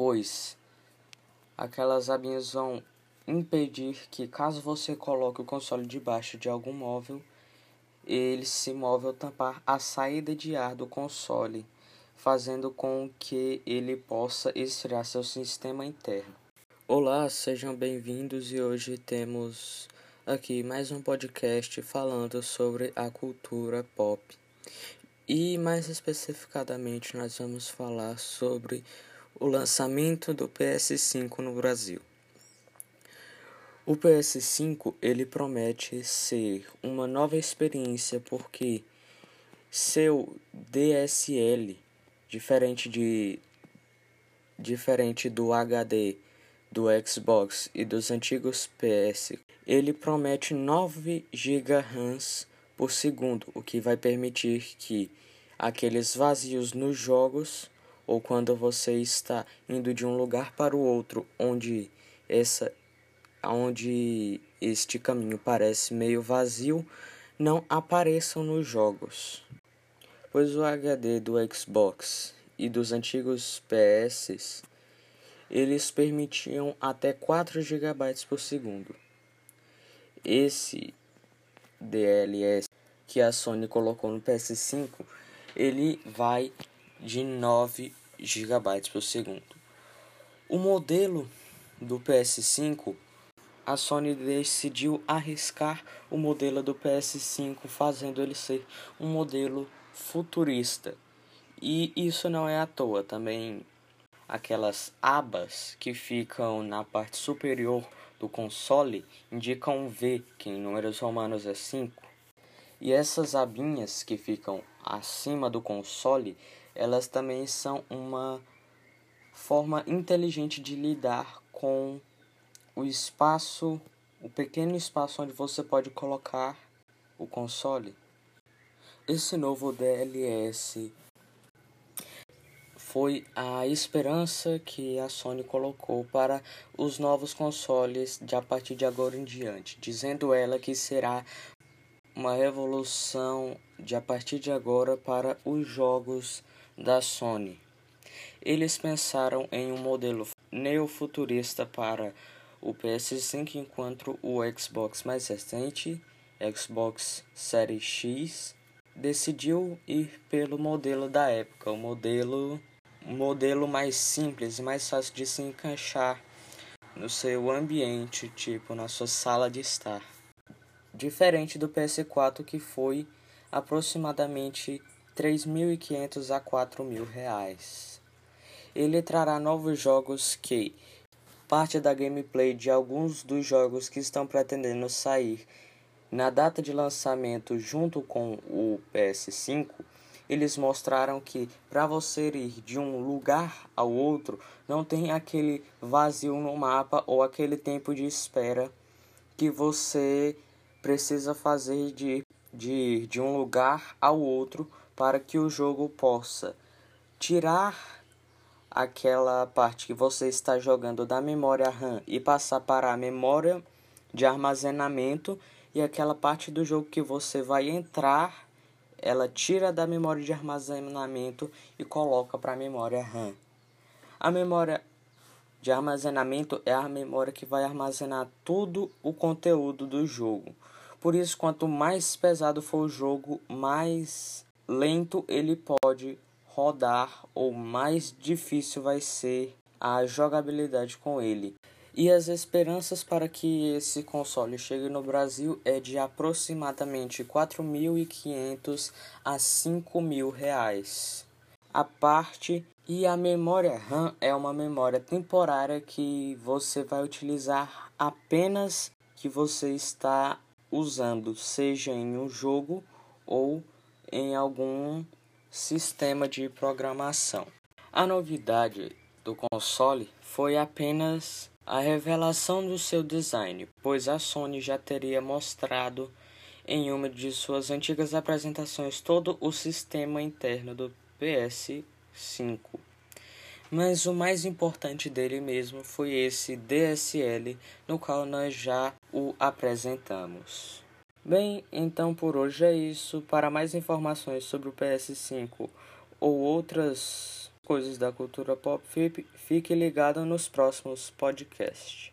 pois aquelas abinhas vão impedir que caso você coloque o console debaixo de algum móvel, ele se move ao tampar a saída de ar do console, fazendo com que ele possa esfriar seu sistema interno. Olá, sejam bem-vindos e hoje temos aqui mais um podcast falando sobre a cultura pop. E mais especificadamente, nós vamos falar sobre o lançamento do PS5 no Brasil. O PS5 ele promete ser uma nova experiência porque seu DSL, diferente de diferente do HD do Xbox e dos antigos PS, ele promete 9 GB RAMs por segundo, o que vai permitir que aqueles vazios nos jogos ou quando você está indo de um lugar para o outro onde essa onde este caminho parece meio vazio não apareçam nos jogos. Pois o HD do Xbox e dos antigos PS eles permitiam até 4 GB por segundo. Esse DLS que a Sony colocou no PS5, ele vai de 9 GB por segundo. O modelo do PS5, a Sony decidiu arriscar o modelo do PS5, fazendo ele ser um modelo futurista. E isso não é à toa, também aquelas abas que ficam na parte superior do console indicam um V, que em números romanos é 5. E essas abinhas que ficam acima do console, elas também são uma forma inteligente de lidar com o espaço, o pequeno espaço onde você pode colocar o console. Esse novo DLS foi a esperança que a Sony colocou para os novos consoles de a partir de agora em diante, dizendo ela que será uma revolução de a partir de agora para os jogos da Sony. Eles pensaram em um modelo neofuturista para o PS5, enquanto o Xbox mais recente, Xbox Series X, decidiu ir pelo modelo da época, o modelo modelo mais simples e mais fácil de se encaixar no seu ambiente, tipo na sua sala de estar. Diferente do PS4 que foi aproximadamente 3.500 a 4.000 reais. Ele trará novos jogos que parte da gameplay de alguns dos jogos que estão pretendendo sair na data de lançamento junto com o PS5 eles mostraram que para você ir de um lugar ao outro não tem aquele vazio no mapa ou aquele tempo de espera que você precisa fazer de, de ir de um lugar ao outro para que o jogo possa tirar aquela parte que você está jogando da memória RAM e passar para a memória de armazenamento e aquela parte do jogo que você vai entrar ela tira da memória de armazenamento e coloca para a memória RAM. A memória de armazenamento é a memória que vai armazenar todo o conteúdo do jogo. Por isso, quanto mais pesado for o jogo, mais lento ele pode rodar ou mais difícil vai ser a jogabilidade com ele. E as esperanças para que esse console chegue no Brasil é de aproximadamente 4.500 a 5.000 reais. A parte e a memória RAM é uma memória temporária que você vai utilizar apenas que você está usando, seja em um jogo ou em algum sistema de programação. A novidade do console foi apenas a revelação do seu design, pois a Sony já teria mostrado em uma de suas antigas apresentações todo o sistema interno do PS5. Mas o mais importante dele mesmo foi esse DSL, no qual nós já o apresentamos. Bem, então por hoje é isso. Para mais informações sobre o PS5 ou outras coisas da cultura pop, fique ligado nos próximos podcasts.